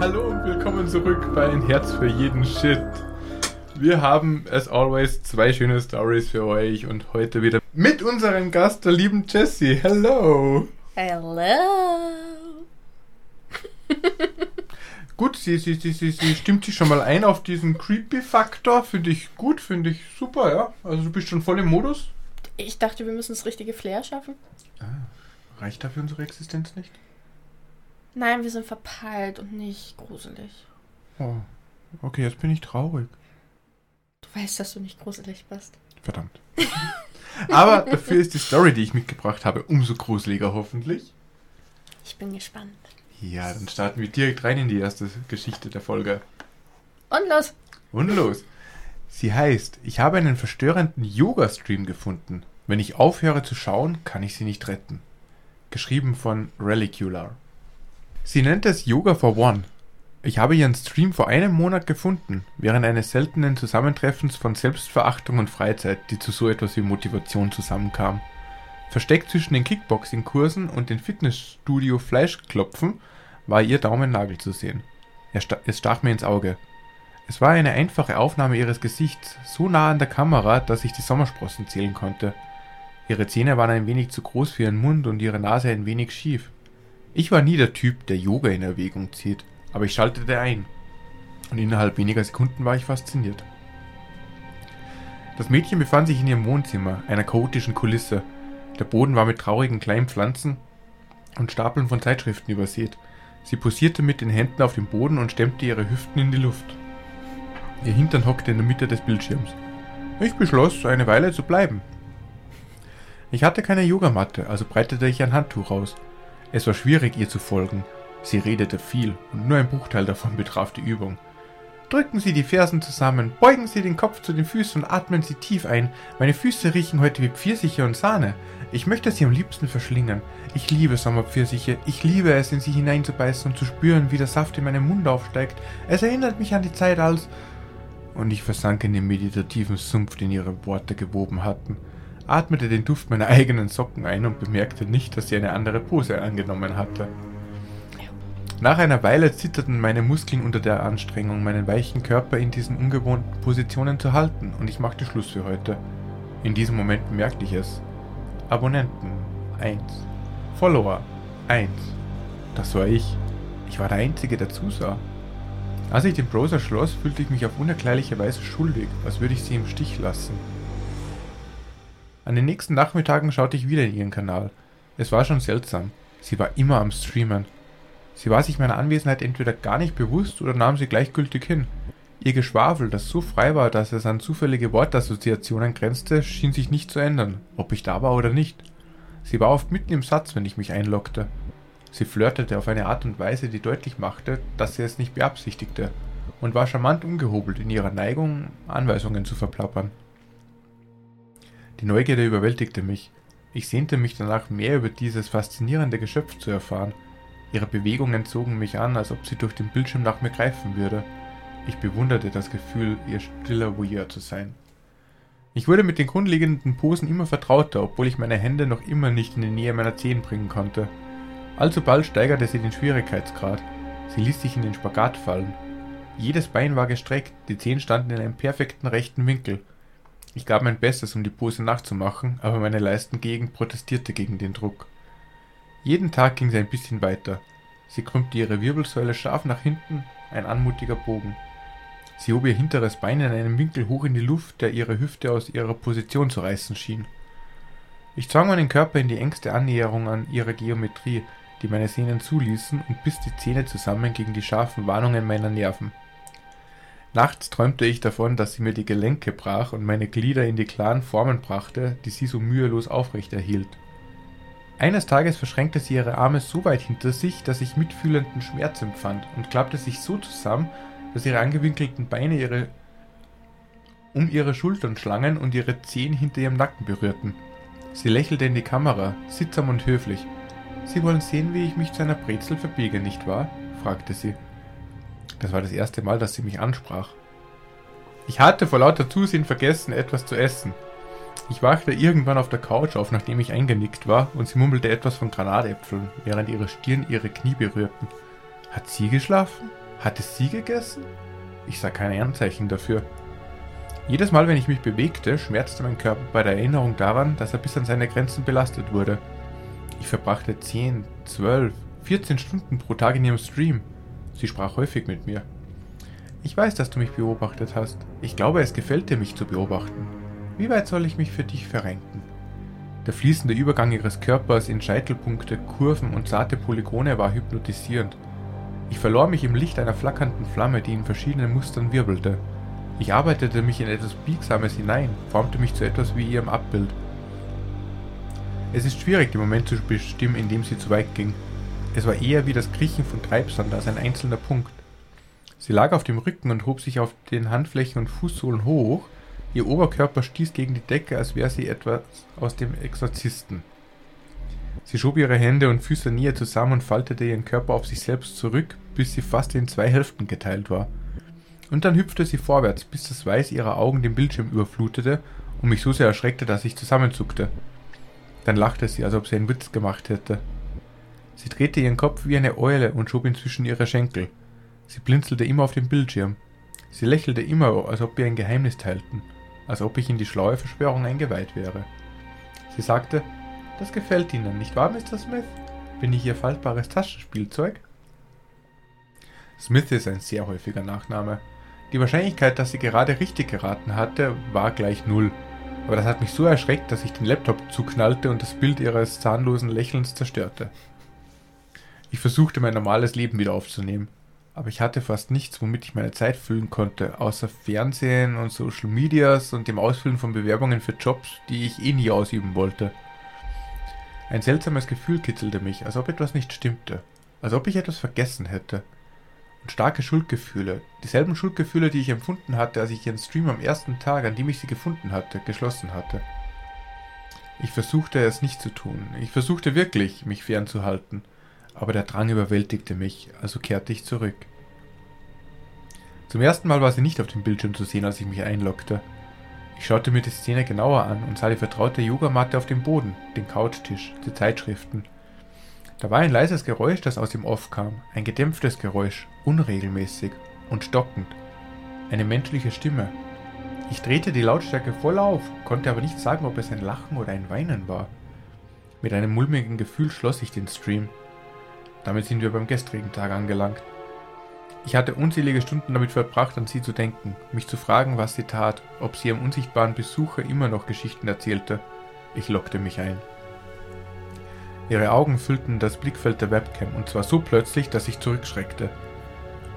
Hallo und willkommen zurück bei Ein Herz für jeden Shit. Wir haben, as always, zwei schöne Stories für euch und heute wieder mit unserem Gast, der lieben Jessie. Hello! Hello. Gut, sie, sie, sie, sie, sie stimmt sich schon mal ein auf diesen Creepy-Faktor. Finde ich gut, finde ich super, ja. Also du bist schon voll im Modus. Ich dachte, wir müssen das richtige Flair schaffen. Reicht dafür unsere Existenz nicht? Nein, wir sind verpeilt und nicht gruselig. Oh, okay, jetzt bin ich traurig. Du weißt, dass du nicht gruselig bist. Verdammt. Aber dafür ist die Story, die ich mitgebracht habe, umso gruseliger hoffentlich. Ich bin gespannt. Ja, dann starten wir direkt rein in die erste Geschichte der Folge. Und los. Und los. Sie heißt, ich habe einen verstörenden Yoga-Stream gefunden. Wenn ich aufhöre zu schauen, kann ich sie nicht retten. Geschrieben von Relicular. Sie nennt es Yoga for One. Ich habe ihren Stream vor einem Monat gefunden, während eines seltenen Zusammentreffens von Selbstverachtung und Freizeit, die zu so etwas wie Motivation zusammenkam. Versteckt zwischen den Kickboxing-Kursen und den Fitnessstudio Fleischklopfen war ihr Daumennagel zu sehen. Es stach mir ins Auge. Es war eine einfache Aufnahme ihres Gesichts, so nah an der Kamera, dass ich die Sommersprossen zählen konnte. Ihre Zähne waren ein wenig zu groß für ihren Mund und ihre Nase ein wenig schief. Ich war nie der Typ, der Yoga in Erwägung zieht, aber ich schaltete ein. Und innerhalb weniger Sekunden war ich fasziniert. Das Mädchen befand sich in ihrem Wohnzimmer, einer chaotischen Kulisse. Der Boden war mit traurigen kleinen Pflanzen und Stapeln von Zeitschriften übersät. Sie posierte mit den Händen auf dem Boden und stemmte ihre Hüften in die Luft. Ihr Hintern hockte in der Mitte des Bildschirms. Ich beschloss, eine Weile zu bleiben. Ich hatte keine Yogamatte, also breitete ich ein Handtuch aus. Es war schwierig, ihr zu folgen. Sie redete viel und nur ein Bruchteil davon betraf die Übung. Drücken Sie die Fersen zusammen, beugen Sie den Kopf zu den Füßen und atmen Sie tief ein. Meine Füße riechen heute wie Pfirsiche und Sahne. Ich möchte sie am liebsten verschlingen. Ich liebe Sommerpfirsiche. Ich liebe es, in sie hineinzubeißen und zu spüren, wie der Saft in meinem Mund aufsteigt. Es erinnert mich an die Zeit als... Und ich versank in den meditativen Sumpf, den ihre Worte gewoben hatten, atmete den Duft meiner eigenen Socken ein und bemerkte nicht, dass sie eine andere Pose angenommen hatte. Nach einer Weile zitterten meine Muskeln unter der Anstrengung, meinen weichen Körper in diesen ungewohnten Positionen zu halten, und ich machte Schluss für heute. In diesem Moment bemerkte ich es. Abonnenten 1. Follower 1. Das war ich. Ich war der Einzige, der zusah. Als ich den Browser schloss, fühlte ich mich auf unerklärliche Weise schuldig, als würde ich sie im Stich lassen. An den nächsten Nachmittagen schaute ich wieder in ihren Kanal. Es war schon seltsam. Sie war immer am Streamen. Sie war sich meiner Anwesenheit entweder gar nicht bewusst oder nahm sie gleichgültig hin. Ihr Geschwafel, das so frei war, dass es an zufällige Wortassoziationen grenzte, schien sich nicht zu ändern, ob ich da war oder nicht. Sie war oft mitten im Satz, wenn ich mich einloggte. Sie flirtete auf eine Art und Weise, die deutlich machte, dass sie es nicht beabsichtigte, und war charmant ungehobelt in ihrer Neigung, Anweisungen zu verplappern. Die Neugierde überwältigte mich. Ich sehnte mich danach, mehr über dieses faszinierende Geschöpf zu erfahren. Ihre Bewegungen zogen mich an, als ob sie durch den Bildschirm nach mir greifen würde. Ich bewunderte das Gefühl, ihr stiller Voyeur zu sein. Ich wurde mit den grundlegenden Posen immer vertrauter, obwohl ich meine Hände noch immer nicht in die Nähe meiner Zehen bringen konnte. Alsobald steigerte sie den Schwierigkeitsgrad. Sie ließ sich in den Spagat fallen. Jedes Bein war gestreckt, die Zehen standen in einem perfekten rechten Winkel. Ich gab mein Bestes, um die Pose nachzumachen, aber meine Leistengegend protestierte gegen den Druck. Jeden Tag ging sie ein bisschen weiter. Sie krümmte ihre Wirbelsäule scharf nach hinten, ein anmutiger Bogen. Sie hob ihr hinteres Bein in einem Winkel hoch in die Luft, der ihre Hüfte aus ihrer Position zu reißen schien. Ich zwang meinen Körper in die engste Annäherung an ihre Geometrie, die meine Sehnen zuließen, und biss die Zähne zusammen gegen die scharfen Warnungen meiner Nerven. Nachts träumte ich davon, dass sie mir die Gelenke brach und meine Glieder in die klaren Formen brachte, die sie so mühelos aufrecht erhielt. Eines Tages verschränkte sie ihre Arme so weit hinter sich, dass ich mitfühlenden Schmerz empfand und klappte sich so zusammen, dass ihre angewinkelten Beine ihre um ihre Schultern schlangen und ihre Zehen hinter ihrem Nacken berührten. Sie lächelte in die Kamera, sittsam und höflich. Sie wollen sehen, wie ich mich zu einer Brezel verbiege, nicht wahr? fragte sie. Das war das erste Mal, dass sie mich ansprach. Ich hatte vor lauter Zusehen vergessen, etwas zu essen. Ich wachte irgendwann auf der Couch auf, nachdem ich eingenickt war, und sie murmelte etwas von Granatäpfeln, während ihre Stirn ihre Knie berührten. Hat sie geschlafen? Hat es sie gegessen? Ich sah keine Anzeichen dafür. Jedes Mal, wenn ich mich bewegte, schmerzte mein Körper bei der Erinnerung daran, dass er bis an seine Grenzen belastet wurde. Ich verbrachte 10, 12, 14 Stunden pro Tag in ihrem Stream. Sie sprach häufig mit mir. Ich weiß, dass du mich beobachtet hast. Ich glaube, es gefällt dir, mich zu beobachten. Wie weit soll ich mich für dich verrenken? Der fließende Übergang ihres Körpers in Scheitelpunkte, Kurven und zarte Polygone war hypnotisierend. Ich verlor mich im Licht einer flackernden Flamme, die in verschiedenen Mustern wirbelte. Ich arbeitete mich in etwas Biegsames hinein, formte mich zu etwas wie ihrem Abbild. Es ist schwierig, den Moment zu bestimmen, in dem sie zu weit ging. Es war eher wie das Kriechen von Treibsand als ein einzelner Punkt. Sie lag auf dem Rücken und hob sich auf den Handflächen und Fußsohlen hoch. Ihr Oberkörper stieß gegen die Decke, als wäre sie etwas aus dem Exorzisten. Sie schob ihre Hände und Füße näher zusammen und faltete ihren Körper auf sich selbst zurück, bis sie fast in zwei Hälften geteilt war. Und dann hüpfte sie vorwärts, bis das Weiß ihrer Augen den Bildschirm überflutete und mich so sehr erschreckte, dass ich zusammenzuckte. Dann lachte sie, als ob sie einen Witz gemacht hätte. Sie drehte ihren Kopf wie eine Eule und schob ihn zwischen ihre Schenkel. Sie blinzelte immer auf den Bildschirm. Sie lächelte immer, als ob wir ein Geheimnis teilten, als ob ich in die schlaue Verschwörung eingeweiht wäre. Sie sagte, das gefällt Ihnen, nicht wahr, Mr. Smith? Bin ich Ihr faltbares Taschenspielzeug? Smith ist ein sehr häufiger Nachname. Die Wahrscheinlichkeit, dass sie gerade richtig geraten hatte, war gleich null. Aber das hat mich so erschreckt, dass ich den Laptop zuknallte und das Bild ihres zahnlosen Lächelns zerstörte. Ich versuchte mein normales Leben wieder aufzunehmen. Aber ich hatte fast nichts, womit ich meine Zeit füllen konnte, außer Fernsehen und Social Medias und dem Ausfüllen von Bewerbungen für Jobs, die ich eh nie ausüben wollte. Ein seltsames Gefühl kitzelte mich, als ob etwas nicht stimmte, als ob ich etwas vergessen hätte und starke Schuldgefühle, dieselben Schuldgefühle, die ich empfunden hatte, als ich ihren Stream am ersten Tag, an dem ich sie gefunden hatte, geschlossen hatte. Ich versuchte es nicht zu tun, ich versuchte wirklich, mich fernzuhalten, aber der Drang überwältigte mich, also kehrte ich zurück. Zum ersten Mal war sie nicht auf dem Bildschirm zu sehen, als ich mich einloggte. Ich schaute mir die Szene genauer an und sah die vertraute Yogamatte auf dem Boden, den Couchtisch, die Zeitschriften, da war ein leises Geräusch, das aus dem Off kam, ein gedämpftes Geräusch, unregelmäßig und stockend. Eine menschliche Stimme. Ich drehte die Lautstärke voll auf, konnte aber nicht sagen, ob es ein Lachen oder ein Weinen war. Mit einem mulmigen Gefühl schloss ich den Stream. Damit sind wir beim gestrigen Tag angelangt. Ich hatte unzählige Stunden damit verbracht, an sie zu denken, mich zu fragen, was sie tat, ob sie ihrem unsichtbaren Besucher immer noch Geschichten erzählte. Ich lockte mich ein. Ihre Augen füllten das Blickfeld der Webcam, und zwar so plötzlich, dass ich zurückschreckte.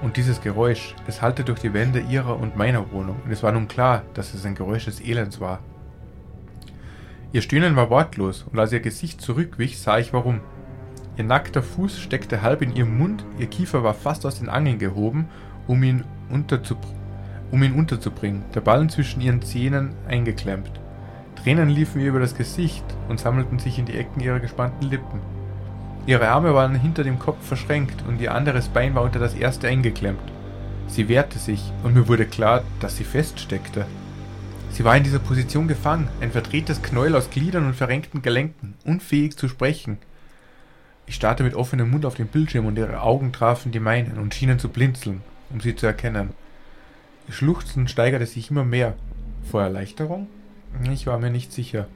Und dieses Geräusch, es hallte durch die Wände ihrer und meiner Wohnung, und es war nun klar, dass es ein Geräusch des Elends war. Ihr Stöhnen war wortlos, und als ihr Gesicht zurückwich, sah ich warum. Ihr nackter Fuß steckte halb in ihrem Mund, ihr Kiefer war fast aus den Angeln gehoben, um ihn, um ihn unterzubringen, der Ballen zwischen ihren Zähnen eingeklemmt. Tränen liefen ihr über das Gesicht und sammelten sich in die Ecken ihrer gespannten Lippen. Ihre Arme waren hinter dem Kopf verschränkt und ihr anderes Bein war unter das erste eingeklemmt. Sie wehrte sich und mir wurde klar, dass sie feststeckte. Sie war in dieser Position gefangen, ein verdrehtes Knäuel aus Gliedern und verrenkten Gelenken, unfähig zu sprechen. Ich starrte mit offenem Mund auf den Bildschirm und ihre Augen trafen die meinen und schienen zu blinzeln, um sie zu erkennen. Ihr Schluchzen steigerte sich immer mehr. Vor Erleichterung? Ich war mir nicht sicher.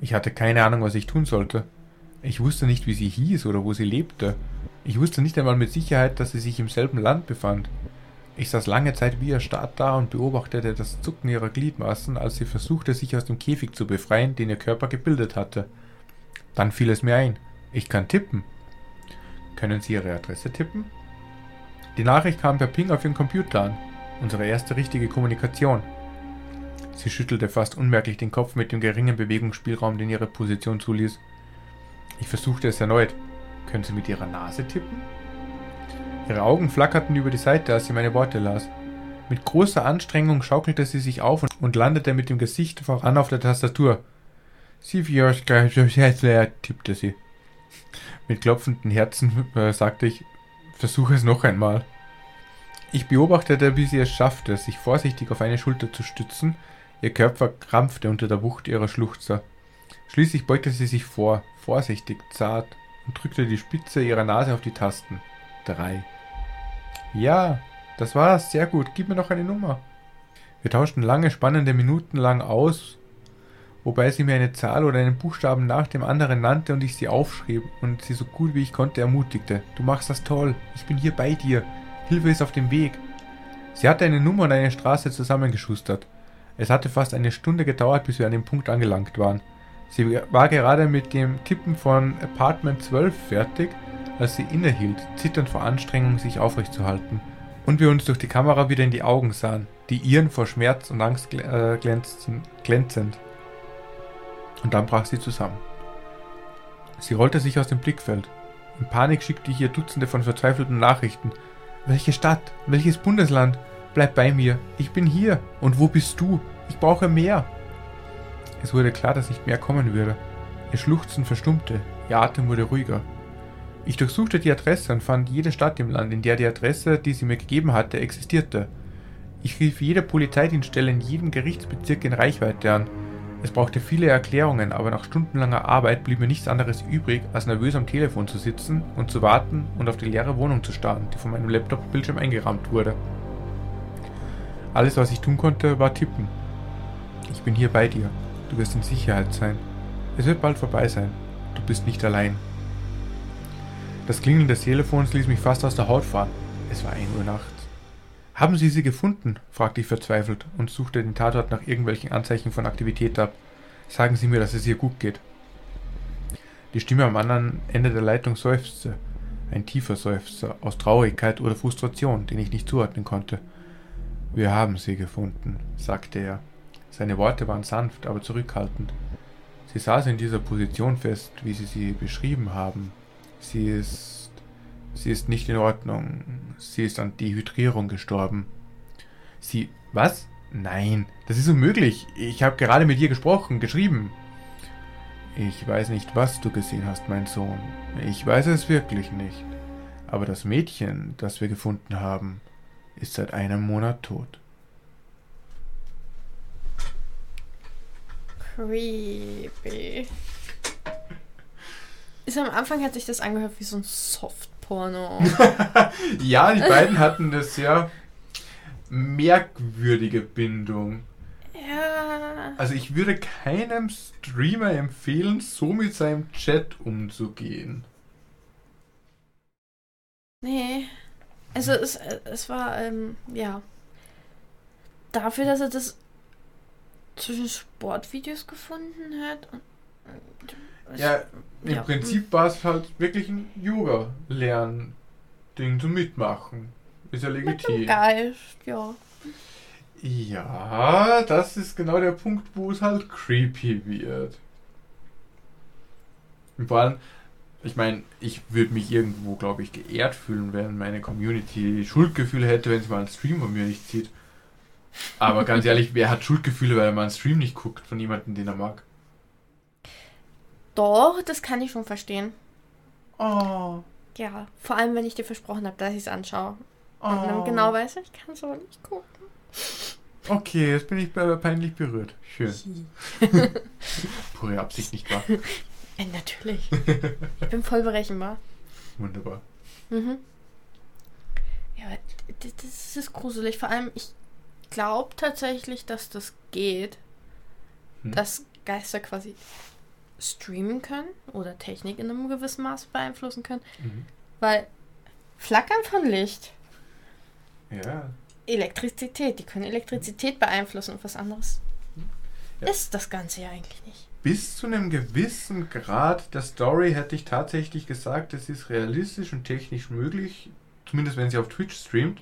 Ich hatte keine Ahnung, was ich tun sollte. Ich wusste nicht, wie sie hieß oder wo sie lebte. Ich wusste nicht einmal mit Sicherheit, dass sie sich im selben Land befand. Ich saß lange Zeit wie erstarrt da und beobachtete das Zucken ihrer Gliedmaßen, als sie versuchte, sich aus dem Käfig zu befreien, den ihr Körper gebildet hatte. Dann fiel es mir ein. Ich kann tippen. Können Sie Ihre Adresse tippen? Die Nachricht kam per Ping auf Ihren Computer an. Unsere erste richtige Kommunikation. Sie schüttelte fast unmerklich den Kopf mit dem geringen Bewegungsspielraum, den ihre Position zuließ. Ich versuchte es erneut. Können Sie mit Ihrer Nase tippen? Ihre Augen flackerten über die Seite, als sie meine Worte las. Mit großer Anstrengung schaukelte sie sich auf und landete mit dem Gesicht voran auf der Tastatur. Sie tippte sie. Mit klopfenden Herzen äh, sagte ich, versuche es noch einmal. Ich beobachtete, wie sie es schaffte, sich vorsichtig auf eine Schulter zu stützen, Ihr Körper krampfte unter der Wucht ihrer Schluchzer. Schließlich beugte sie sich vor, vorsichtig, zart, und drückte die Spitze ihrer Nase auf die Tasten. Drei. Ja, das war's. Sehr gut. Gib mir noch eine Nummer. Wir tauschten lange, spannende Minuten lang aus, wobei sie mir eine Zahl oder einen Buchstaben nach dem anderen nannte und ich sie aufschrieb und sie so gut wie ich konnte ermutigte. Du machst das toll. Ich bin hier bei dir. Hilfe ist auf dem Weg. Sie hatte eine Nummer und eine Straße zusammengeschustert. Es hatte fast eine Stunde gedauert, bis wir an dem Punkt angelangt waren. Sie war gerade mit dem Tippen von Apartment 12 fertig, als sie innehielt, zitternd vor Anstrengung, sich aufrechtzuhalten. Und wir uns durch die Kamera wieder in die Augen sahen, die ihren vor Schmerz und Angst äh, glänzend. Und dann brach sie zusammen. Sie rollte sich aus dem Blickfeld. In Panik schickte ich ihr Dutzende von verzweifelten Nachrichten. Welche Stadt? Welches Bundesland? Bleib bei mir. Ich bin hier. Und wo bist du? Ich brauche mehr. Es wurde klar, dass nicht mehr kommen würde. Ihr Schluchzen verstummte. Ihr Atem wurde ruhiger. Ich durchsuchte die Adresse und fand jede Stadt im Land, in der die Adresse, die sie mir gegeben hatte, existierte. Ich rief jede Polizeidienststelle in jedem Gerichtsbezirk in Reichweite an. Es brauchte viele Erklärungen, aber nach stundenlanger Arbeit blieb mir nichts anderes übrig, als nervös am Telefon zu sitzen und zu warten und auf die leere Wohnung zu starren, die von meinem Laptop-Bildschirm eingerahmt wurde. Alles, was ich tun konnte, war tippen. Ich bin hier bei dir. Du wirst in Sicherheit sein. Es wird bald vorbei sein. Du bist nicht allein. Das Klingeln des Telefons ließ mich fast aus der Haut fahren. Es war 1 Uhr nachts. Haben Sie sie gefunden? fragte ich verzweifelt und suchte den Tatort nach irgendwelchen Anzeichen von Aktivität ab. Sagen Sie mir, dass es ihr gut geht. Die Stimme am anderen Ende der Leitung seufzte. Ein tiefer Seufzer aus Traurigkeit oder Frustration, den ich nicht zuordnen konnte. Wir haben sie gefunden, sagte er. Seine Worte waren sanft, aber zurückhaltend. Sie saß in dieser Position fest, wie Sie sie beschrieben haben. Sie ist. Sie ist nicht in Ordnung. Sie ist an Dehydrierung gestorben. Sie. Was? Nein, das ist unmöglich. Ich habe gerade mit ihr gesprochen, geschrieben. Ich weiß nicht, was du gesehen hast, mein Sohn. Ich weiß es wirklich nicht. Aber das Mädchen, das wir gefunden haben, ist seit einem Monat tot. Creepy. Ist am Anfang hat sich das angehört wie so ein Softporno. ja, die beiden hatten eine sehr merkwürdige Bindung. Ja. Also ich würde keinem Streamer empfehlen, so mit seinem Chat umzugehen. Nee. Also es, es war, ähm, ja. Dafür, dass er das zwischen Sportvideos gefunden hat. Ja, im ja. Prinzip war es halt wirklich ein Yoga-Lern-Ding zum Mitmachen. Ist ja legitim. Geist, ja. Ja, das ist genau der Punkt, wo es halt creepy wird. Und vor allem, ich meine, ich würde mich irgendwo, glaube ich, geehrt fühlen, wenn meine Community Schuldgefühle hätte, wenn sie mal einen Stream von mir nicht sieht. Aber ganz ehrlich, wer hat Schuldgefühle, weil er mal einen Stream nicht guckt von jemandem, den er mag? Doch, das kann ich schon verstehen. Oh. Ja, vor allem, wenn ich dir versprochen habe, dass ich es anschaue. Oh. Und dann genau weiß, ich kann so nicht gucken. Okay, jetzt bin ich peinlich berührt. Schön. Pure Absicht, nicht wahr? Ja, natürlich. Ich bin voll berechenbar. Wunderbar. Mhm. Ja, das ist gruselig. Vor allem, ich glaube tatsächlich, dass das geht, hm. dass Geister quasi streamen können oder Technik in einem gewissen Maß beeinflussen können. Mhm. Weil Flackern von Licht. Ja. Elektrizität, die können Elektrizität beeinflussen und was anderes ja. ist das Ganze ja eigentlich nicht bis zu einem gewissen Grad der Story hätte ich tatsächlich gesagt, es ist realistisch und technisch möglich, zumindest wenn sie auf Twitch streamt.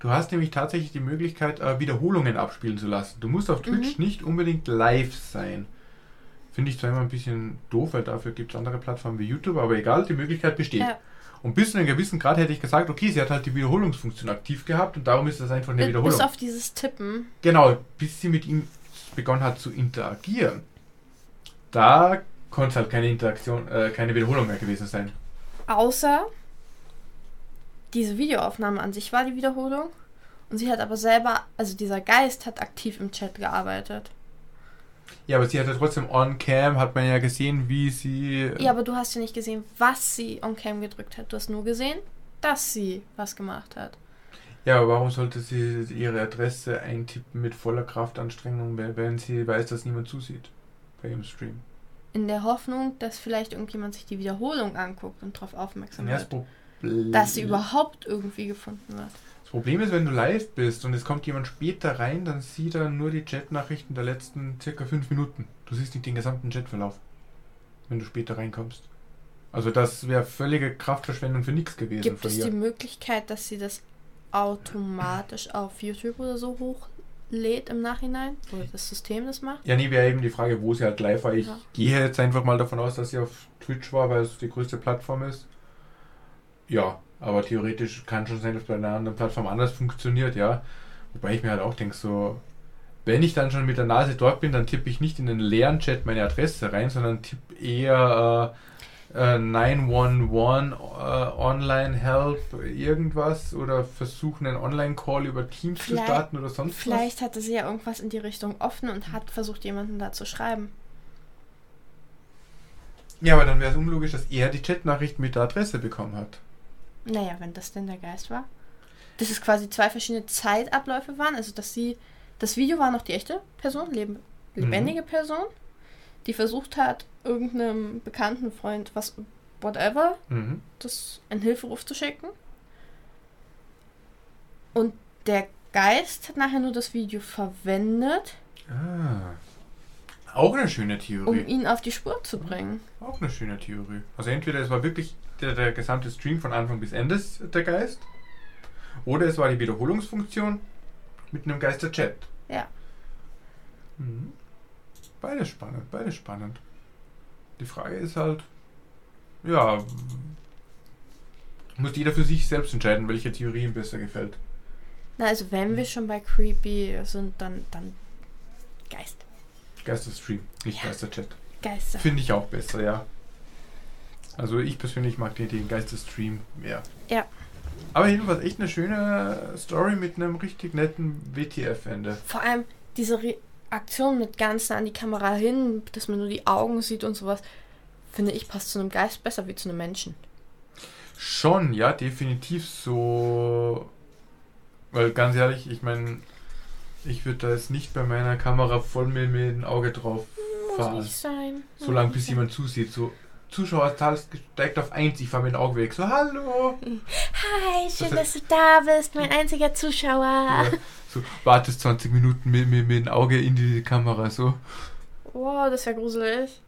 Du hast nämlich tatsächlich die Möglichkeit, äh, Wiederholungen abspielen zu lassen. Du musst auf Twitch mhm. nicht unbedingt live sein. Finde ich zwar immer ein bisschen doof, weil dafür gibt es andere Plattformen wie YouTube, aber egal, die Möglichkeit besteht. Ja. Und bis zu einem gewissen Grad hätte ich gesagt, okay, sie hat halt die Wiederholungsfunktion aktiv gehabt und darum ist das einfach eine Wiederholung. Bis auf dieses Tippen. Genau, bis sie mit ihm begonnen hat zu interagieren da konnte es halt keine Interaktion, äh, keine Wiederholung mehr gewesen sein. Außer diese Videoaufnahme an sich war die Wiederholung. Und sie hat aber selber, also dieser Geist hat aktiv im Chat gearbeitet. Ja, aber sie hatte trotzdem on-cam, hat man ja gesehen, wie sie. Ja, aber du hast ja nicht gesehen, was sie on-cam gedrückt hat. Du hast nur gesehen, dass sie was gemacht hat. Ja, aber warum sollte sie ihre Adresse eintippen mit voller Kraftanstrengung, wenn sie weiß, dass niemand zusieht bei ihrem Stream? In der Hoffnung, dass vielleicht irgendjemand sich die Wiederholung anguckt und darauf aufmerksam Ja, wird. das Problem- Dass sie überhaupt irgendwie gefunden wird. Das Problem ist, wenn du live bist und es kommt jemand später rein, dann sieht er nur die Chatnachrichten der letzten circa fünf Minuten. Du siehst nicht den gesamten Chatverlauf, wenn du später reinkommst. Also das wäre völlige Kraftverschwendung für nichts gewesen Gibt es die Möglichkeit, dass sie das automatisch auf YouTube oder so hochlädt im Nachhinein? Oder das System das macht? Ja, nee, wäre eben die Frage, wo sie halt live war. Ich Ja. gehe jetzt einfach mal davon aus, dass sie auf Twitch war, weil es die größte Plattform ist. Ja, aber theoretisch kann schon sein, dass bei einer anderen Plattform anders funktioniert, ja. Wobei ich mir halt auch denke, so, wenn ich dann schon mit der Nase dort bin, dann tippe ich nicht in den leeren Chat meine Adresse rein, sondern tippe eher äh, äh, 911 äh, Online Help irgendwas oder versuche einen Online-Call über Teams zu Vielleicht- starten oder sonst was. Vielleicht hatte sie ja irgendwas in die Richtung offen und hat versucht, jemanden da zu schreiben. Ja, aber dann wäre es unlogisch, dass er die Chatnachricht mit der Adresse bekommen hat. Naja, wenn das denn der Geist war. Dass es quasi zwei verschiedene Zeitabläufe waren. Also, dass sie. Das Video war noch die echte Person, leb, lebendige Person, die versucht hat, irgendeinem bekannten Freund, was, whatever, Mhm. das einen Hilferuf zu schicken. Und der Geist hat nachher nur das Video verwendet, Ah. Auch eine schöne um Theorie. ihn auf die Spur zu bringen. Auch eine schöne Theorie. Also entweder es war wirklich der, der gesamte Stream von Anfang bis Ende der Geist, oder es war die Wiederholungsfunktion mit einem Geister-Chat. Ja. Mhm. Beides spannend, beides spannend. Die Frage ist halt, ja, muss jeder für sich selbst entscheiden, welche Theorie ihm besser gefällt. Na, also wenn wir schon bei Creepy sind, dann, dann Geist. Geister-Stream, nicht Ja. Geister-Chat. Geister. Finde ich auch besser, ja. Also ich persönlich mag den, den Geisterstream mehr. Ja. Aber jedenfalls echt eine schöne Story mit einem richtig netten WTF-Ende. Vor allem diese Reaktion mit ganz nah an die Kamera hin, dass man nur die Augen sieht und sowas, finde ich, passt zu einem Geist besser wie zu einem Menschen. Schon, ja, definitiv so. Weil ganz ehrlich, ich meine, ich würde da jetzt nicht bei meiner Kamera voll mit, mit dem Auge drauf Muss fahren. nicht sein. So lange Muss bis jemand zusieht. So, Zuschauerzahl steigt auf 1, ich fahre mit dem Auge weg. So, hallo! Hi, schön, Das dass du da bist, mein einziger Zuschauer. Ja, so, wartest 20 Minuten mit, mit, mit dem Auge in die Kamera. So, Wow, das wäre gruselig.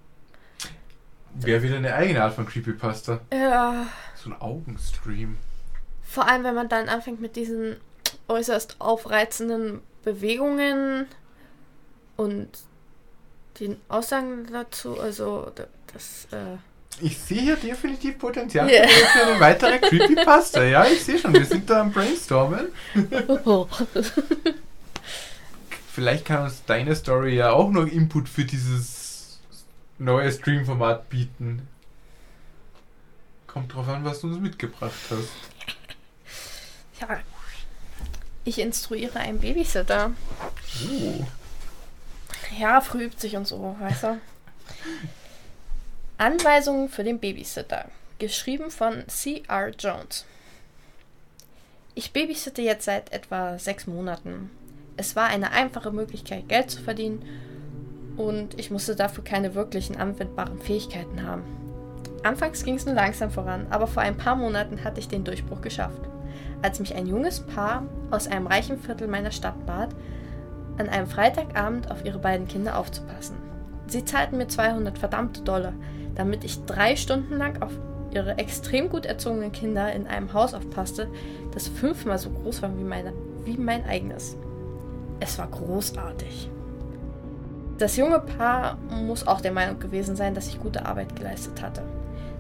wäre wieder eine eigene Art von Creepypasta. Ja. So ein Augenstream. Vor allem, wenn man dann anfängt mit diesen äußerst aufreizenden Bewegungen und den Aussagen dazu, also das, äh, Ich sehe hier definitiv Potenzial Ja. für eine weitere Creepypasta. Ja, ich sehe schon, wir sind da am Brainstormen. Vielleicht kann uns deine Story ja auch noch Input für dieses neue Streamformat bieten. Kommt drauf an, was du uns mitgebracht hast. ja. Ich instruiere einen Babysitter. Oh. Ja, früh übt sich und so, weißt du. Anweisungen für den Babysitter. Geschrieben von C.R. Jones. Ich babysitte jetzt seit etwa sechs Monaten. Es war eine einfache Möglichkeit, Geld zu verdienen und ich musste dafür keine wirklichen anwendbaren Fähigkeiten haben. Anfangs ging es nur langsam voran, aber vor ein paar Monaten hatte ich den Durchbruch geschafft. Als mich ein junges Paar aus einem reichen Viertel meiner Stadt bat, an einem Freitagabend auf ihre beiden Kinder aufzupassen. Sie zahlten mir 200 verdammte Dollar, damit ich drei Stunden lang auf ihre extrem gut erzogenen Kinder in einem Haus aufpasste, das fünfmal so groß war wie, meine, wie mein eigenes. Es war großartig. Das junge Paar muss auch der Meinung gewesen sein, dass ich gute Arbeit geleistet hatte.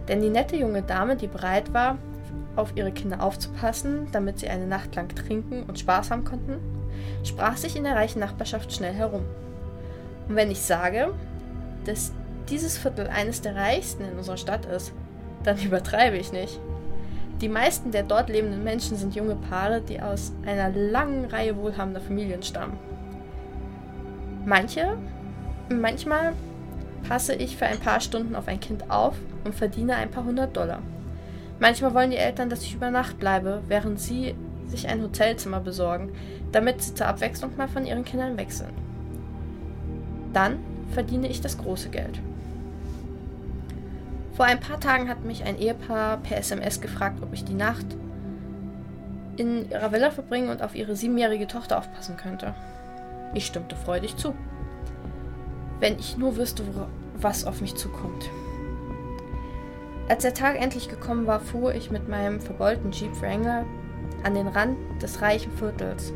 Denn die nette junge Dame, die bereit war, auf ihre Kinder aufzupassen, damit sie eine Nacht lang trinken und Spaß haben konnten, sprach sich in der reichen Nachbarschaft schnell herum. Und wenn ich sage, dass dieses Viertel eines der reichsten in unserer Stadt ist, dann übertreibe ich nicht. Die meisten der dort lebenden Menschen sind junge Paare, die aus einer langen Reihe wohlhabender Familien stammen. Manche, manchmal passe ich für ein paar Stunden auf ein Kind auf und verdiene ein paar hundert Dollar. Manchmal wollen die Eltern, dass ich über Nacht bleibe, während sie sich ein Hotelzimmer besorgen, damit sie zur Abwechslung mal von ihren Kindern wechseln. Dann verdiene ich das große Geld. Vor ein paar Tagen hat mich ein Ehepaar per SMS gefragt, ob ich die Nacht in ihrer Villa verbringen und auf ihre siebenjährige Tochter aufpassen könnte. Ich stimmte freudig zu. Wenn ich nur wüsste, was auf mich zukommt. Als der Tag endlich gekommen war, fuhr ich mit meinem verbeulten Jeep Wrangler an den Rand des reichen Viertels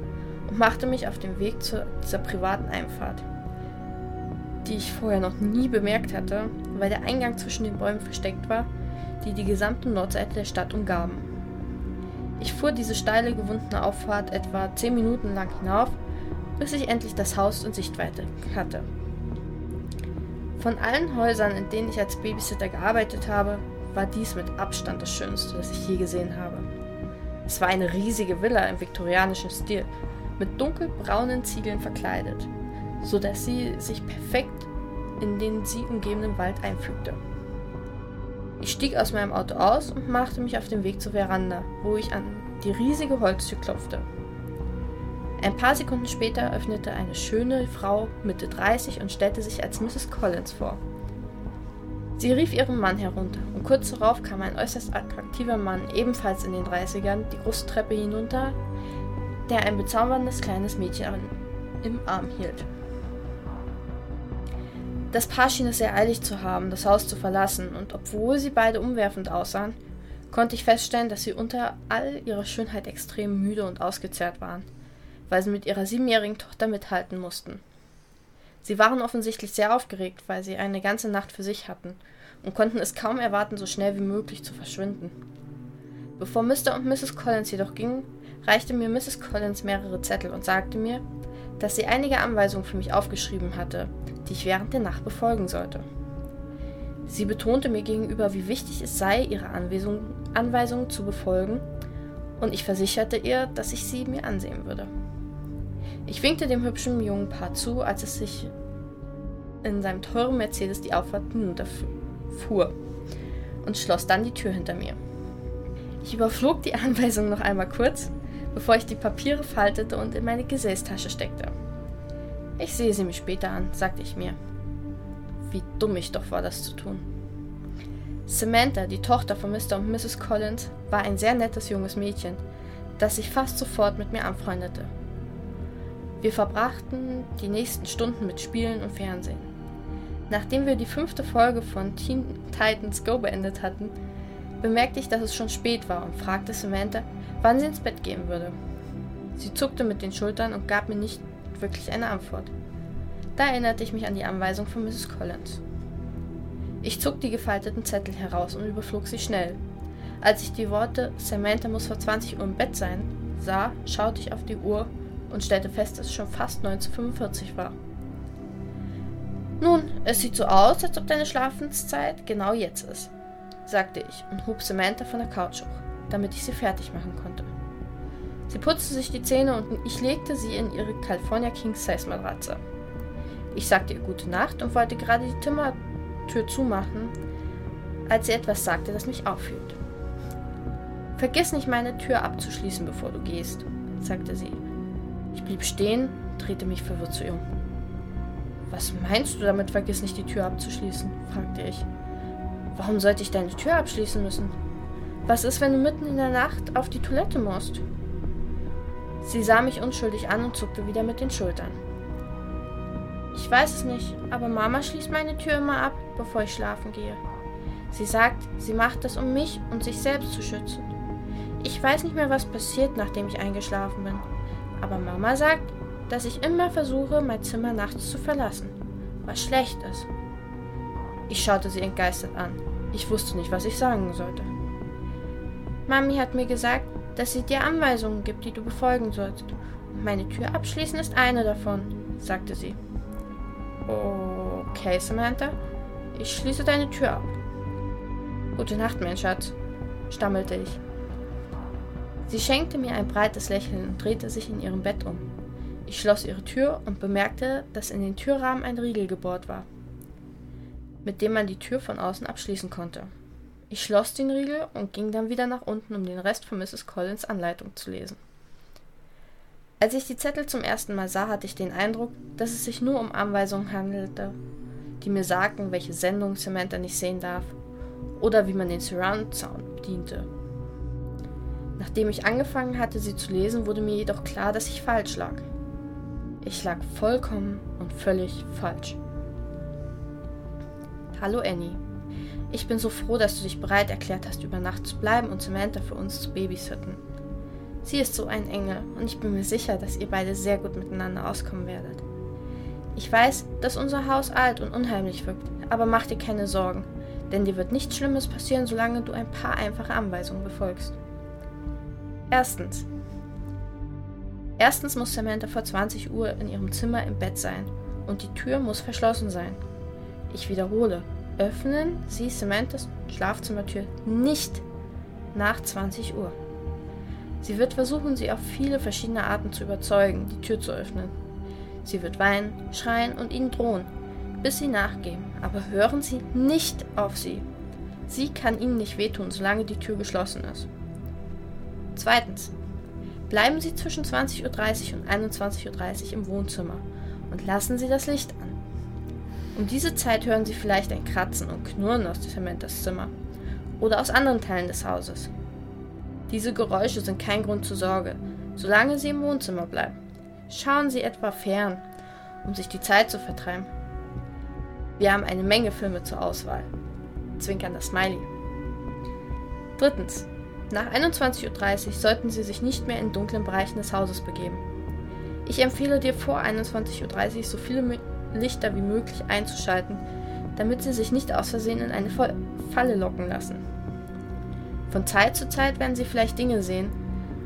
und machte mich auf den Weg zu dieser privaten Einfahrt, die ich vorher noch nie bemerkt hatte, weil der Eingang zwischen den Bäumen versteckt war, die die gesamte Nordseite der Stadt umgaben. Ich fuhr diese steile, gewundene Auffahrt etwa zehn Minuten lang hinauf, bis ich endlich das Haus in Sichtweite hatte. Von allen Häusern, in denen ich als Babysitter gearbeitet habe, war dies mit Abstand das Schönste, das ich je gesehen habe. Es war eine riesige Villa im viktorianischen Stil, mit dunkelbraunen Ziegeln verkleidet, so dass sie sich perfekt in den sie umgebenden Wald einfügte. Ich stieg aus meinem Auto aus und machte mich auf den Weg zur Veranda, wo ich an die riesige Holztür klopfte. Ein paar Sekunden später öffnete eine schöne Frau Mitte 30 und stellte sich als Mrs. Collins vor. Sie rief ihren Mann herunter und kurz darauf kam ein äußerst attraktiver Mann, ebenfalls in den 30ern, die große Treppe hinunter, der ein bezauberndes kleines Mädchen im Arm hielt. Das Paar schien es sehr eilig zu haben, das Haus zu verlassen, und obwohl sie beide umwerfend aussahen, konnte ich feststellen, dass sie unter all ihrer Schönheit extrem müde und ausgezehrt waren, weil sie mit ihrer siebenjährigen Tochter mithalten mussten. Sie waren offensichtlich sehr aufgeregt, weil sie eine ganze Nacht für sich hatten und konnten es kaum erwarten, so schnell wie möglich zu verschwinden. Bevor Mr. und Mrs. Collins jedoch gingen, reichte mir Mrs. Collins mehrere Zettel und sagte mir, dass sie einige Anweisungen für mich aufgeschrieben hatte, die ich während der Nacht befolgen sollte. Sie betonte mir gegenüber, wie wichtig es sei, ihre Anweisung, Anweisungen zu befolgen, und ich versicherte ihr, dass ich sie mir ansehen würde. Ich winkte dem hübschen jungen Paar zu, als es sich in seinem teuren Mercedes die Auffahrt hinunterfuhr und schloss dann die Tür hinter mir. Ich überflog die Anweisung noch einmal kurz, bevor ich die Papiere faltete und in meine Gesäßtasche steckte. Ich sehe sie mir später an, sagte ich mir. Wie dumm ich doch war, das zu tun. Samantha, die Tochter von Mr. und Mrs. Collins, war ein sehr nettes junges Mädchen, das sich fast sofort mit mir anfreundete. Wir verbrachten die nächsten Stunden mit Spielen und Fernsehen. Nachdem wir die fünfte Folge von Teen Titans Go beendet hatten, bemerkte ich, dass es schon spät war und fragte Samantha, wann sie ins Bett gehen würde. Sie zuckte mit den Schultern und gab mir nicht wirklich eine Antwort. Da erinnerte ich mich an die Anweisung von Mrs. Collins. Ich zog die gefalteten Zettel heraus und überflog sie schnell. Als ich die Worte Samantha muss vor 20 Uhr im Bett sein sah, schaute ich auf die Uhr und stellte fest, dass es schon fast 1945 war. Nun, es sieht so aus, als ob deine Schlafenszeit genau jetzt ist, sagte ich und hob Samantha von der Couch hoch, damit ich sie fertig machen konnte. Sie putzte sich die Zähne und ich legte sie in ihre California King Size Matratze. Ich sagte ihr gute Nacht und wollte gerade die Zimmertür zumachen, als sie etwas sagte, das mich aufhielt. Vergiss nicht, meine Tür abzuschließen, bevor du gehst, sagte sie ich blieb stehen, drehte mich verwirrt zu ihr um. Was meinst du damit, vergiss nicht die Tür abzuschließen? fragte ich. Warum sollte ich deine Tür abschließen müssen? Was ist, wenn du mitten in der Nacht auf die Toilette musst? Sie sah mich unschuldig an und zuckte wieder mit den Schultern. Ich weiß es nicht, aber Mama schließt meine Tür immer ab, bevor ich schlafen gehe. Sie sagt, sie macht das, um mich und sich selbst zu schützen. Ich weiß nicht mehr, was passiert, nachdem ich eingeschlafen bin aber Mama sagt, dass ich immer versuche, mein Zimmer nachts zu verlassen, was schlecht ist. Ich schaute sie entgeistert an. Ich wusste nicht, was ich sagen sollte. Mami hat mir gesagt, dass sie dir Anweisungen gibt, die du befolgen sollst. Und meine Tür abschließen ist eine davon, sagte sie. Okay, Samantha, ich schließe deine Tür ab. Gute Nacht, mein Schatz, stammelte ich. Sie schenkte mir ein breites Lächeln und drehte sich in ihrem Bett um. Ich schloss ihre Tür und bemerkte, dass in den Türrahmen ein Riegel gebohrt war, mit dem man die Tür von außen abschließen konnte. Ich schloss den Riegel und ging dann wieder nach unten, um den Rest von Mrs. Collins Anleitung zu lesen. Als ich die Zettel zum ersten Mal sah, hatte ich den Eindruck, dass es sich nur um Anweisungen handelte, die mir sagten, welche Sendung Samantha nicht sehen darf oder wie man den Surround Sound bediente. Nachdem ich angefangen hatte, sie zu lesen, wurde mir jedoch klar, dass ich falsch lag. Ich lag vollkommen und völlig falsch. Hallo Annie. Ich bin so froh, dass du dich bereit erklärt hast, über Nacht zu bleiben und Samantha für uns zu babysitten. Sie ist so ein Engel und ich bin mir sicher, dass ihr beide sehr gut miteinander auskommen werdet. Ich weiß, dass unser Haus alt und unheimlich wirkt, aber mach dir keine Sorgen, denn dir wird nichts Schlimmes passieren, solange du ein paar einfache Anweisungen befolgst. Erstens. Erstens muss Samantha vor 20 Uhr in ihrem Zimmer im Bett sein und die Tür muss verschlossen sein. Ich wiederhole, öffnen Sie Samanthas Schlafzimmertür nicht nach 20 Uhr. Sie wird versuchen, sie auf viele verschiedene Arten zu überzeugen, die Tür zu öffnen. Sie wird weinen, schreien und ihnen drohen, bis sie nachgeben, aber hören Sie nicht auf sie. Sie kann ihnen nicht wehtun, solange die Tür geschlossen ist. Zweitens. Bleiben Sie zwischen 20.30 Uhr und 21.30 Uhr im Wohnzimmer und lassen Sie das Licht an. Um diese Zeit hören Sie vielleicht ein Kratzen und Knurren aus Samanthas Zimmer oder aus anderen Teilen des Hauses. Diese Geräusche sind kein Grund zur Sorge, solange Sie im Wohnzimmer bleiben. Schauen Sie etwa fern, um sich die Zeit zu vertreiben. Wir haben eine Menge Filme zur Auswahl. Zwinkern das Smiley. Drittens. Nach 21.30 Uhr sollten Sie sich nicht mehr in dunklen Bereichen des Hauses begeben. Ich empfehle dir vor 21.30 Uhr so viele Lichter wie möglich einzuschalten, damit Sie sich nicht aus Versehen in eine Falle locken lassen. Von Zeit zu Zeit werden Sie vielleicht Dinge sehen,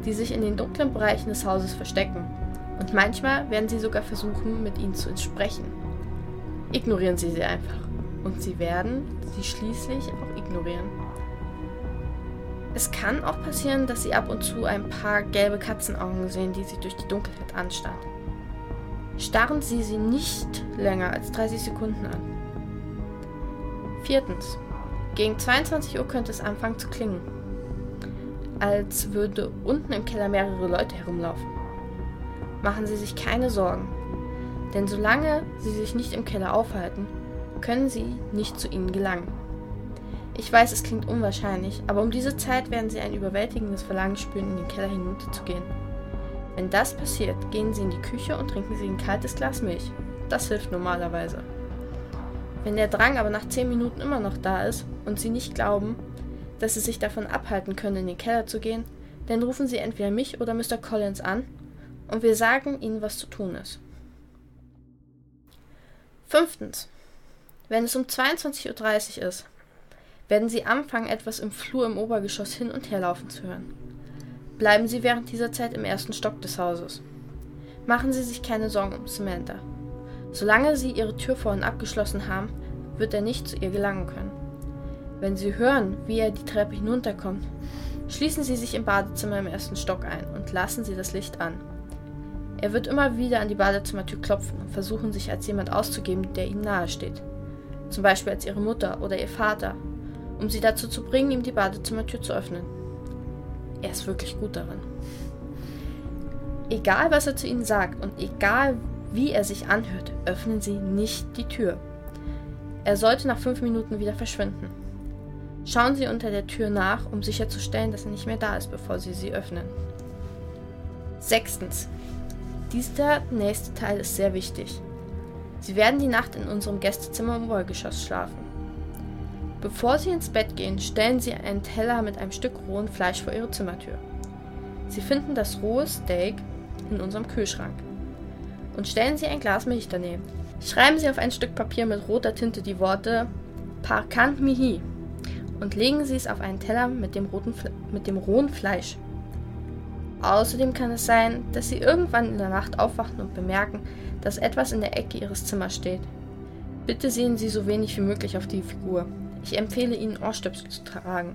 die sich in den dunklen Bereichen des Hauses verstecken, und manchmal werden Sie sogar versuchen, mit ihnen zu sprechen. Ignorieren Sie sie einfach, und Sie werden sie schließlich auch ignorieren. Es kann auch passieren, dass Sie ab und zu ein paar gelbe Katzenaugen sehen, die Sie durch die Dunkelheit anstarren. Starren Sie sie nicht länger als 30 Sekunden an. Viertens. Gegen 22 Uhr könnte es anfangen zu klingen. Als würde unten im Keller mehrere Leute herumlaufen. Machen Sie sich keine Sorgen, denn solange Sie sich nicht im Keller aufhalten, können Sie nicht zu ihnen gelangen. Ich weiß, es klingt unwahrscheinlich, aber um diese Zeit werden Sie ein überwältigendes Verlangen spüren, in den Keller hinunterzugehen. Wenn das passiert, gehen Sie in die Küche und trinken Sie ein kaltes Glas Milch. Das hilft normalerweise. Wenn der Drang aber nach 10 Minuten immer noch da ist und Sie nicht glauben, dass Sie sich davon abhalten können, in den Keller zu gehen, dann rufen Sie entweder mich oder Mr. Collins an und wir sagen Ihnen, was zu tun ist. Fünftens. Wenn es um 22.30 Uhr ist, werden Sie anfangen, etwas im Flur im Obergeschoss hin und her laufen zu hören. Bleiben Sie während dieser Zeit im ersten Stock des Hauses. Machen Sie sich keine Sorgen um Samantha. Solange Sie Ihre Tür vorhin abgeschlossen haben, wird er nicht zu ihr gelangen können. Wenn Sie hören, wie er die Treppe hinunterkommt, schließen Sie sich im Badezimmer im ersten Stock ein und lassen Sie das Licht an. Er wird immer wieder an die Badezimmertür klopfen und versuchen, sich als jemand auszugeben, der Ihnen nahesteht. Zum Beispiel als Ihre Mutter oder Ihr Vater um sie dazu zu bringen, ihm die Badezimmertür zu öffnen. Er ist wirklich gut darin. Egal, was er zu ihnen sagt und egal, wie er sich anhört, öffnen sie nicht die Tür. Er sollte nach fünf Minuten wieder verschwinden. Schauen Sie unter der Tür nach, um sicherzustellen, dass er nicht mehr da ist, bevor Sie sie öffnen. Sechstens. Dieser nächste Teil ist sehr wichtig. Sie werden die Nacht in unserem Gästezimmer im Wollgeschoss schlafen. Bevor Sie ins Bett gehen, stellen Sie einen Teller mit einem Stück rohen Fleisch vor Ihre Zimmertür. Sie finden das rohe Steak in unserem Kühlschrank. Und stellen Sie ein Glas Milch daneben. Schreiben Sie auf ein Stück Papier mit roter Tinte die Worte Parkant Mihi und legen Sie es auf einen Teller mit dem, roten mit dem rohen Fleisch. Außerdem kann es sein, dass Sie irgendwann in der Nacht aufwachen und bemerken, dass etwas in der Ecke Ihres Zimmers steht. Bitte sehen Sie so wenig wie möglich auf die Figur. Ich empfehle Ihnen Ohrstöpsel zu tragen,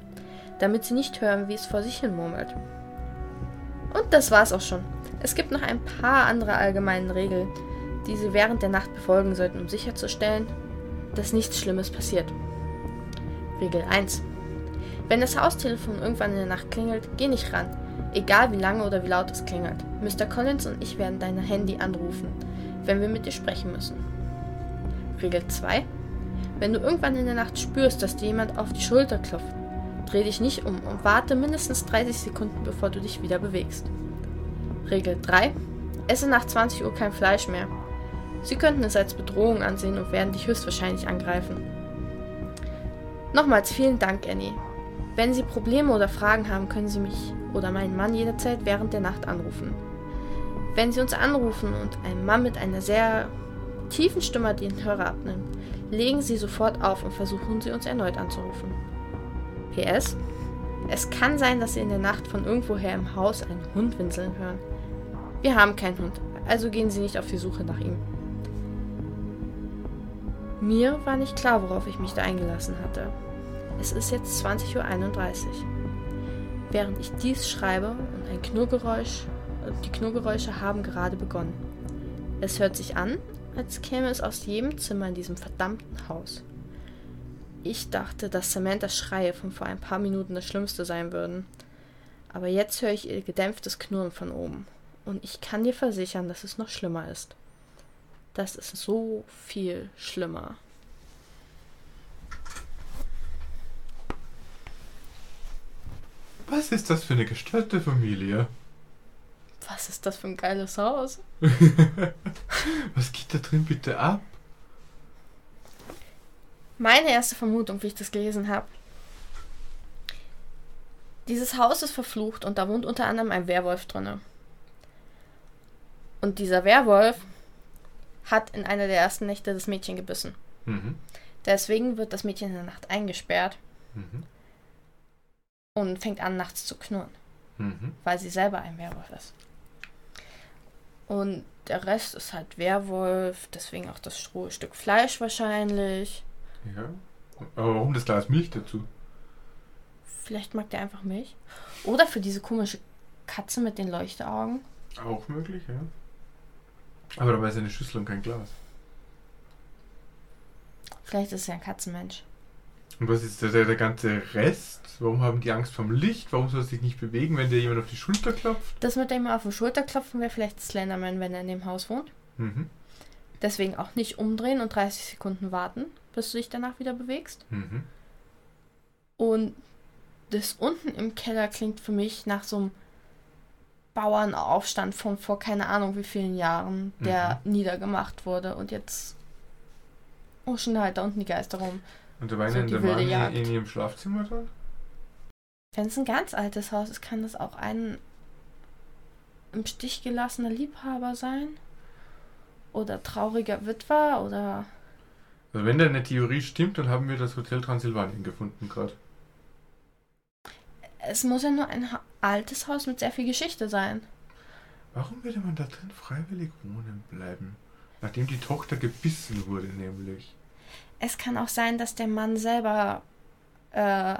damit Sie nicht hören, wie es vor sich hin murmelt. Und das war's auch schon. Es gibt noch ein paar andere allgemeine Regeln, die Sie während der Nacht befolgen sollten, um sicherzustellen, dass nichts Schlimmes passiert. Regel 1. Wenn das Haustelefon irgendwann in der Nacht klingelt, geh nicht ran, Egal wie lange oder wie laut es klingelt. Mr. Collins und ich werden dein Handy anrufen, wenn wir mit dir sprechen müssen. Regel 2. Wenn du irgendwann in der Nacht spürst, dass dir jemand auf die Schulter klopft, dreh dich nicht um und warte mindestens 30 Sekunden, bevor du dich wieder bewegst. Regel 3. Esse nach 20 Uhr kein Fleisch mehr. Sie könnten es als Bedrohung ansehen und werden dich höchstwahrscheinlich angreifen. Nochmals vielen Dank, Annie. Wenn Sie Probleme oder Fragen haben, können Sie mich oder meinen Mann jederzeit während der Nacht anrufen. Wenn Sie uns anrufen und ein Mann mit einer sehr tiefen Stimme den Hörer abnimmt, legen Sie sofort auf und versuchen Sie uns erneut anzurufen. PS. Es kann sein, dass Sie in der Nacht von irgendwoher im Haus einen Hund winseln hören. Wir haben keinen Hund, also gehen Sie nicht auf die Suche nach ihm. Mir war nicht klar, worauf ich mich da eingelassen hatte. Es ist jetzt 20.31 Uhr. Während ich dies schreibe und ein Knurrgeräusch, die Knurrgeräusche haben gerade begonnen. Es hört sich an, als käme es aus jedem Zimmer in diesem verdammten Haus. Ich dachte, dass Samanthas Schreie von vor ein paar Minuten das Schlimmste sein würden. Aber jetzt höre ich ihr gedämpftes Knurren von oben. Und ich kann dir versichern, dass es noch schlimmer ist. Das ist so viel schlimmer. Was ist das für eine gestörte Familie? Was ist das für ein geiles Haus? Was geht da drin bitte ab? Meine erste Vermutung, wie ich das gelesen habe. Dieses Haus ist verflucht und da wohnt unter anderem ein Werwolf drinne. Und dieser Werwolf hat in einer der ersten Nächte das Mädchen gebissen. Mhm. Deswegen wird das Mädchen in der Nacht eingesperrt mhm. und fängt an, nachts zu knurren, mhm. weil sie selber ein Werwolf ist. Und der Rest ist halt Werwolf, deswegen auch das Stück Fleisch wahrscheinlich. Ja. Aber warum das Glas Milch dazu? Vielleicht mag der einfach Milch. Oder für diese komische Katze mit den Leuchteaugen. Auch möglich, ja. Aber dabei ist eine Schüssel und kein Glas. Vielleicht ist ja ein Katzenmensch. Und was ist der, der, ganze Rest? Warum haben die Angst vom Licht? Warum soll es sich nicht bewegen, wenn dir jemand auf die Schulter klopft? Das mit dem auf die Schulter klopfen wäre vielleicht Slenderman, wenn er in dem Haus wohnt. Mhm. Deswegen auch nicht umdrehen und 30 Sekunden warten, bis du dich danach wieder bewegst. Mhm. Und das unten im Keller klingt für mich nach so einem Bauernaufstand von vor keine Ahnung wie vielen Jahren, der mhm. niedergemacht wurde und jetzt huschen halt da unten die Geister rum. Und da war so der Mann Jagd. in ihrem Schlafzimmer drin? Wenn es ein ganz altes Haus ist, kann das auch ein im Stich gelassener Liebhaber sein. Oder trauriger Witwer oder. Also wenn deine Theorie stimmt, dann haben wir das Hotel Transsilvanien gefunden gerade. Es muss ja nur ein altes Haus mit sehr viel Geschichte sein. Warum würde man da drin freiwillig wohnen bleiben? Nachdem die Tochter gebissen wurde, nämlich. Es kann auch sein, dass der Mann selber äh,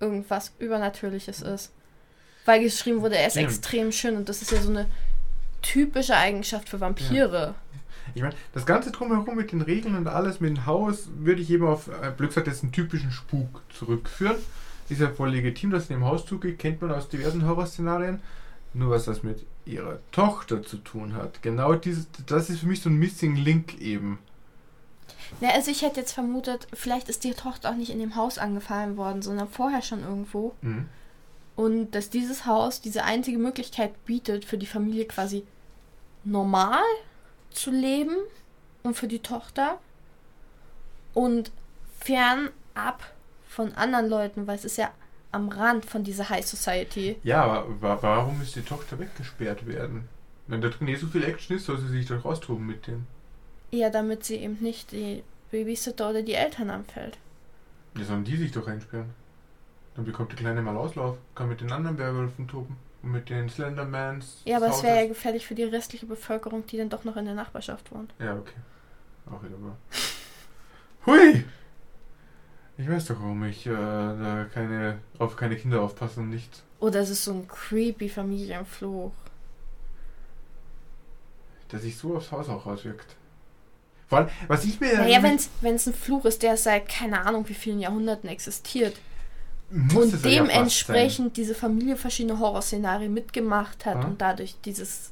irgendwas Übernatürliches ist. Weil geschrieben wurde, er ist ja. extrem schön und das ist ja so eine typische Eigenschaft für Vampire. Ja. Ich meine, das Ganze drumherum mit den Regeln und alles mit dem Haus würde ich eben auf, äh, blöd gesagt, einen typischen Spuk zurückführen ist ja voll legitim, dass sie im Haus zugeht, kennt man aus diversen Horrorszenarien. Nur was das mit ihrer Tochter zu tun hat. Genau dieses, das ist für mich so ein Missing Link eben. Ja, also ich hätte jetzt vermutet, vielleicht ist die Tochter auch nicht in dem Haus angefallen worden, sondern vorher schon irgendwo. Mhm. Und dass dieses Haus diese einzige Möglichkeit bietet, für die Familie quasi normal zu leben und für die Tochter und fernab von anderen Leuten, weil es ist ja am Rand von dieser High Society. Ja, aber warum muss die Tochter weggesperrt werden? Wenn da drin eh so viel Action ist, soll sie sich doch austoben mit denen. Ja, damit sie eben nicht die Babysitter oder die Eltern anfällt. Ja, sollen die sich doch einsperren. Dann bekommt die Kleine mal Auslauf, kann mit den anderen Werwölfen toben. Und mit den Slendermans. Ja, aber es wäre ja gefährlich für die restliche Bevölkerung, die dann doch noch in der Nachbarschaft wohnt. Ja, okay. Auch wieder wahr. Hui! Ich weiß doch, warum ich äh, da keine, auf keine Kinder aufpasse und nichts. Oder es ist so ein creepy Familienfluch. Der sich so aufs Haus auch auswirkt. Vor allem, was ich mir. Naja, wenn es ein Fluch ist, der seit keine Ahnung wie vielen Jahrhunderten existiert. und dementsprechend diese Familie verschiedene Horrorszenarien mitgemacht hat ja. und dadurch dieses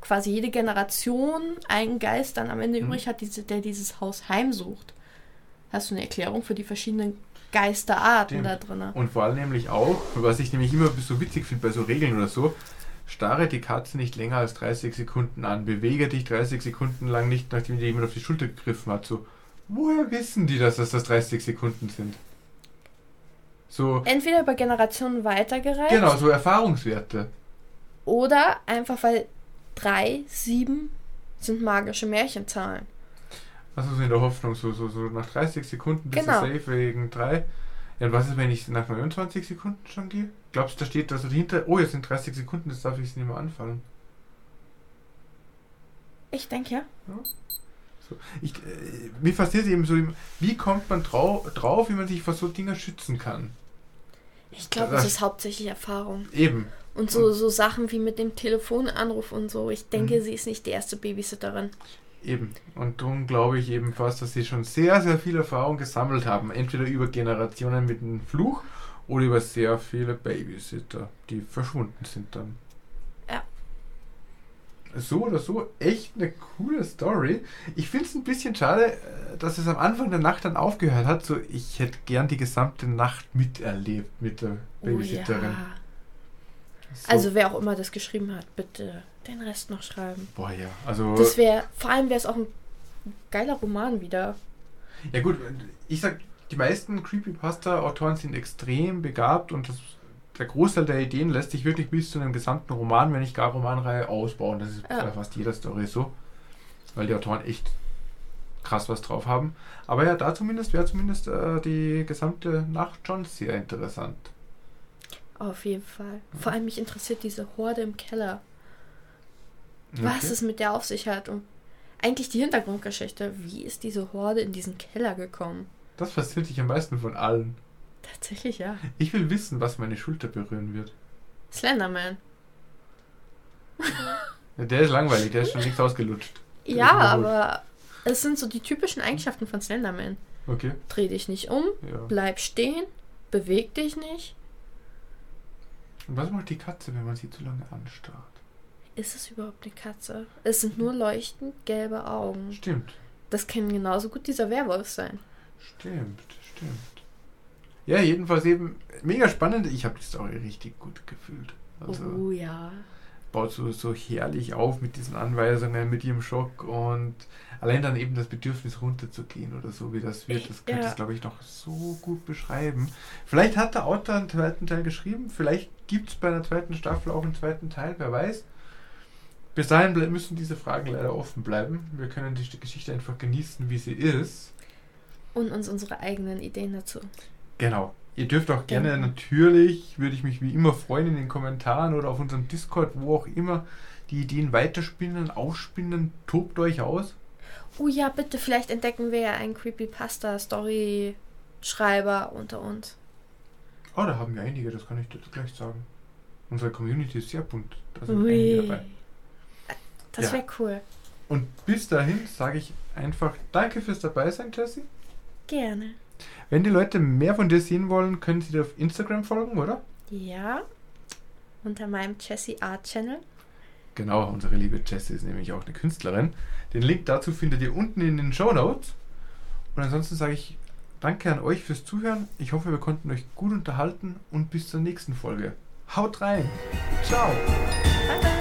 quasi jede Generation einen Geist dann am Ende mhm. übrig hat, diese, der dieses Haus heimsucht. Hast du eine Erklärung für die verschiedenen Geisterarten Stimmt. da drin? Und vor allem nämlich auch, was ich nämlich immer so witzig finde bei so Regeln oder so, starre die Katze nicht länger als 30 Sekunden an, bewege dich 30 Sekunden lang nicht, nachdem dir jemand auf die Schulter gegriffen hat. So, woher wissen die, dass das 30 Sekunden sind? So. Entweder über Generationen weitergereicht. Genau, so Erfahrungswerte. Oder einfach weil 3, 7 sind magische Märchenzahlen. Also so in der Hoffnung, so, so, so nach 30 Sekunden bist genau. du safe wegen 3. Ja, und was ist, wenn ich nach 29 Sekunden schon gehe? Glaubst du, da steht also dahinter, oh, jetzt sind 30 Sekunden, jetzt darf ich es nicht mehr anfangen? Ich denke ja. ja. So. Ich, äh, mir fasziniert eben so, wie kommt man trau drauf, wie man sich vor so Dingen schützen kann? Ich glaube, es ist hauptsächlich Erfahrung. Eben. Und so, so Sachen wie mit dem Telefonanruf und so. Ich denke, mhm. sie ist nicht die erste Babysitterin. Eben. Und darum glaube ich eben fast, dass sie schon sehr, sehr viel Erfahrung gesammelt haben. Entweder über Generationen mit dem Fluch oder über sehr viele Babysitter, die verschwunden sind dann. Ja. So oder so, echt eine coole Story. Ich finde es ein bisschen schade, äh, dass es am Anfang der Nacht dann aufgehört hat. So, ich hätte gern die gesamte Nacht miterlebt mit der Babysitterin. Oh ja. So. Also wer auch immer das geschrieben hat, bitte den Rest noch schreiben. Boah, ja. Also. Das wäre, vor allem wäre es auch ein geiler Roman wieder. Ja gut, ich sag, die meisten Creepypasta-Autoren sind extrem begabt und das, der Großteil der Ideen lässt sich wirklich bis zu einem gesamten Roman, wenn nicht gar Romanreihe, ausbauen. Das ist ja. bei fast jeder Story so. Weil die Autoren echt krass was drauf haben. Aber ja, da zumindest wäre zumindest äh, die gesamte Nacht schon sehr interessant. Auf jeden Fall. Vor allem mich interessiert diese Horde im Keller. Okay. Was es mit der auf sich hat und eigentlich die Hintergrundgeschichte. Wie ist diese Horde in diesen Keller gekommen? Das fasziniert dich am meisten von allen. Tatsächlich, ja. Ich will wissen, was meine Schulter berühren wird. Slenderman. der ist langweilig, der ist schon nichts ausgelutscht. Der ja, aber es sind so die typischen Eigenschaften von Slenderman. Okay. Dreh dich nicht um, ja. bleib stehen, beweg dich nicht. Und was macht die Katze, wenn man sie zu lange anstarrt? Ist es überhaupt eine Katze? Es sind nur leuchtend gelbe Augen. Stimmt. Das kann genauso gut dieser Werwolf sein. Stimmt, stimmt. Ja, jedenfalls eben mega spannend. Ich habe die Story richtig gut gefühlt. Also, oh ja. Baut so, so herrlich auf mit diesen Anweisungen, mit ihrem Schock und allein dann eben das Bedürfnis runterzugehen oder so, wie das wird, das könnte ja. ich glaube ich noch so gut beschreiben. Vielleicht hat der Autor einen zweiten Teil geschrieben, vielleicht gibt es bei einer zweiten Staffel auch einen zweiten Teil, wer weiß. Bis dahin müssen diese Fragen leider offen bleiben. Wir können die Geschichte einfach genießen, wie sie ist. Und uns unsere eigenen Ideen dazu. Genau. Ihr dürft auch gerne genau. natürlich, würde ich mich wie immer freuen, in den Kommentaren oder auf unserem Discord, wo auch immer, die Ideen weiterspinnen, ausspinnen. Tobt euch aus. Oh ja, bitte, vielleicht entdecken wir ja einen Creepypasta-Story-Schreiber unter uns. Oh, da haben wir einige, das kann ich dir gleich sagen. Unsere Community ist sehr bunt. Da sind Ui. einige dabei. Das ja. wäre cool. Und bis dahin sage ich einfach Danke fürs Dabeisein, Jessie. Gerne. Wenn die Leute mehr von dir sehen wollen, können sie dir auf Instagram folgen, oder? Ja. Unter meinem Jessie Art Channel. Genau, unsere liebe Jessie ist nämlich auch eine Künstlerin. Den Link dazu findet ihr unten in den Show Notes. Und ansonsten sage ich Danke an euch fürs Zuhören. Ich hoffe, wir konnten euch gut unterhalten und bis zur nächsten Folge. Haut rein. Ciao. Bye, bye.